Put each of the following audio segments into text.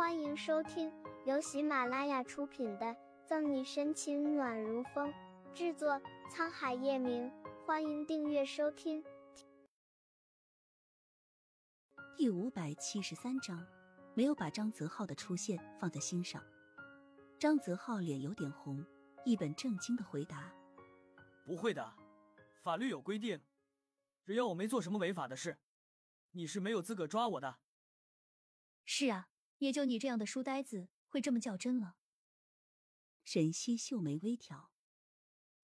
欢迎收听由喜马拉雅出品的《赠你深情暖如风》，制作沧海夜明。欢迎订阅收听。第五百七十三章，没有把张泽浩的出现放在心上。张泽浩脸有点红，一本正经的回答：“不会的，法律有规定，只要我没做什么违法的事，你是没有资格抓我的。”是啊。也就你这样的书呆子会这么较真了。沈西秀眉微挑，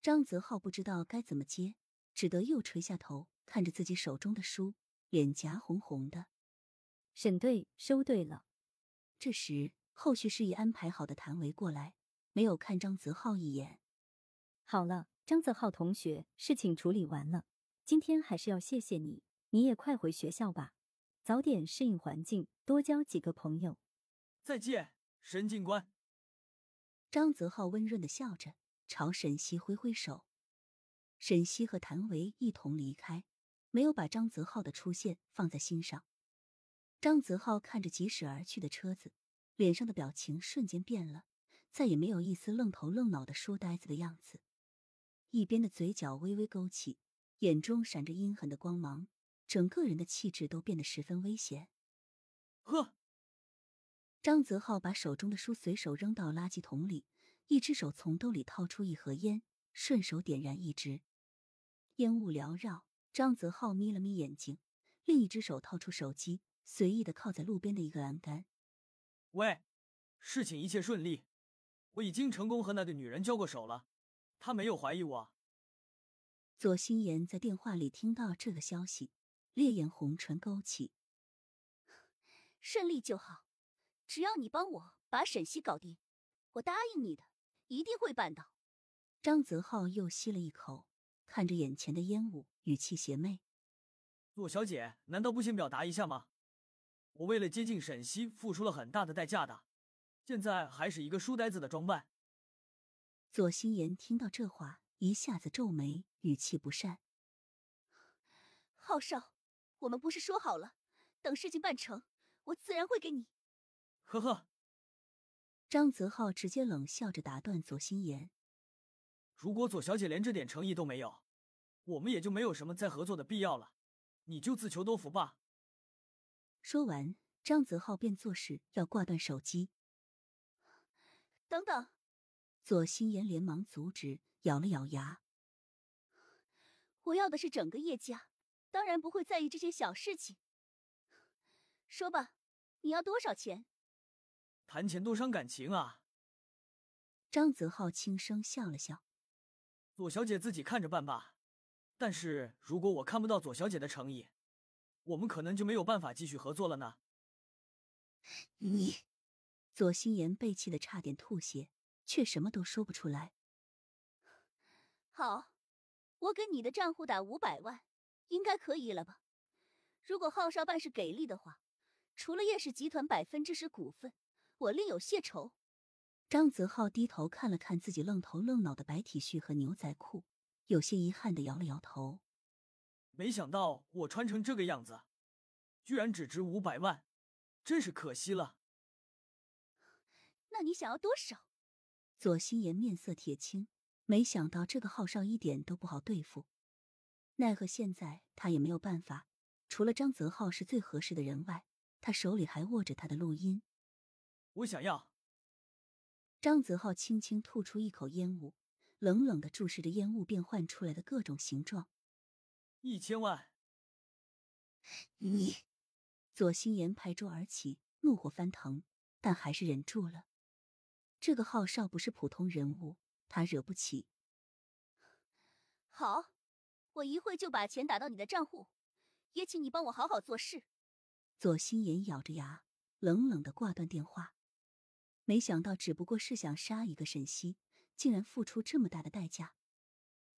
张泽浩不知道该怎么接，只得又垂下头看着自己手中的书，脸颊红红的。沈队，收队了。这时，后续事宜安排好的谭维过来，没有看张泽浩一眼。好了，张泽浩同学，事情处理完了，今天还是要谢谢你，你也快回学校吧，早点适应环境，多交几个朋友。再见，沈警官。张泽浩温润的笑着，朝沈西挥挥手。沈西和谭维一同离开，没有把张泽浩的出现放在心上。张泽浩看着疾驶而去的车子，脸上的表情瞬间变了，再也没有一丝愣头愣脑的书呆子的样子，一边的嘴角微微勾起，眼中闪着阴狠的光芒，整个人的气质都变得十分危险。呵。张泽浩把手中的书随手扔到垃圾桶里，一只手从兜里掏出一盒烟，顺手点燃一支，烟雾缭绕。张泽浩眯了眯眼睛，另一只手掏出手机，随意的靠在路边的一个栏杆。喂，事情一切顺利，我已经成功和那个女人交过手了，她没有怀疑我。左心言在电话里听到这个消息，烈焰红唇勾起，顺利就好。只要你帮我把沈西搞定，我答应你的，一定会办到。张泽浩又吸了一口，看着眼前的烟雾，语气邪魅：“左小姐，难道不先表达一下吗？我为了接近沈西，付出了很大的代价的，现在还是一个书呆子的装扮。”左心言听到这话，一下子皱眉，语气不善：“浩少，我们不是说好了，等事情办成，我自然会给你。”呵呵，张泽浩直接冷笑着打断左心言：“如果左小姐连这点诚意都没有，我们也就没有什么再合作的必要了。你就自求多福吧。”说完，张泽浩便作势要挂断手机。等等，左心言连忙阻止，咬了咬牙：“我要的是整个叶家，当然不会在意这些小事情。说吧，你要多少钱？”谈钱多伤感情啊！张泽浩轻声笑了笑：“左小姐自己看着办吧。但是如果我看不到左小姐的诚意，我们可能就没有办法继续合作了呢。”你，左心言被气得差点吐血，却什么都说不出来。好，我给你的账户打五百万，应该可以了吧？如果浩少办事给力的话，除了叶氏集团百分之十股份。我另有谢酬。张泽浩低头看了看自己愣头愣脑的白 T 恤和牛仔裤，有些遗憾的摇了摇头。没想到我穿成这个样子，居然只值五百万，真是可惜了。那你想要多少？左心言面色铁青，没想到这个浩少一点都不好对付，奈何现在他也没有办法。除了张泽浩是最合适的人外，他手里还握着他的录音。我想要。张泽浩轻轻吐出一口烟雾，冷冷的注视着烟雾变换出来的各种形状。一千万。你，左心言拍桌而起，怒火翻腾，但还是忍住了。这个浩少不是普通人物，他惹不起。好，我一会就把钱打到你的账户，也请你帮我好好做事。左心言咬着牙，冷冷的挂断电话。没想到，只不过是想杀一个沈西，竟然付出这么大的代价。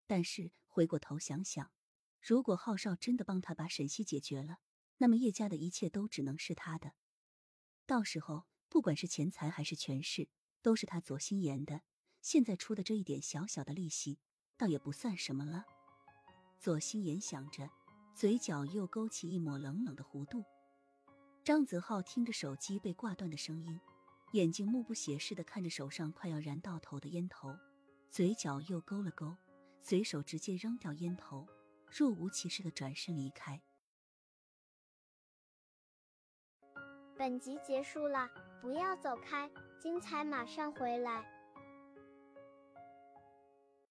但是回过头想想，如果浩少真的帮他把沈西解决了，那么叶家的一切都只能是他的。到时候，不管是钱财还是权势，都是他左心言的。现在出的这一点小小的利息，倒也不算什么了。左心言想着，嘴角又勾起一抹冷冷的弧度。张子浩听着手机被挂断的声音，眼睛目不斜视的看着手上快要燃到头的烟头，嘴角又勾了勾，随手直接扔掉烟头，若无其事的转身离开。本集结束了，不要走开，精彩马上回来。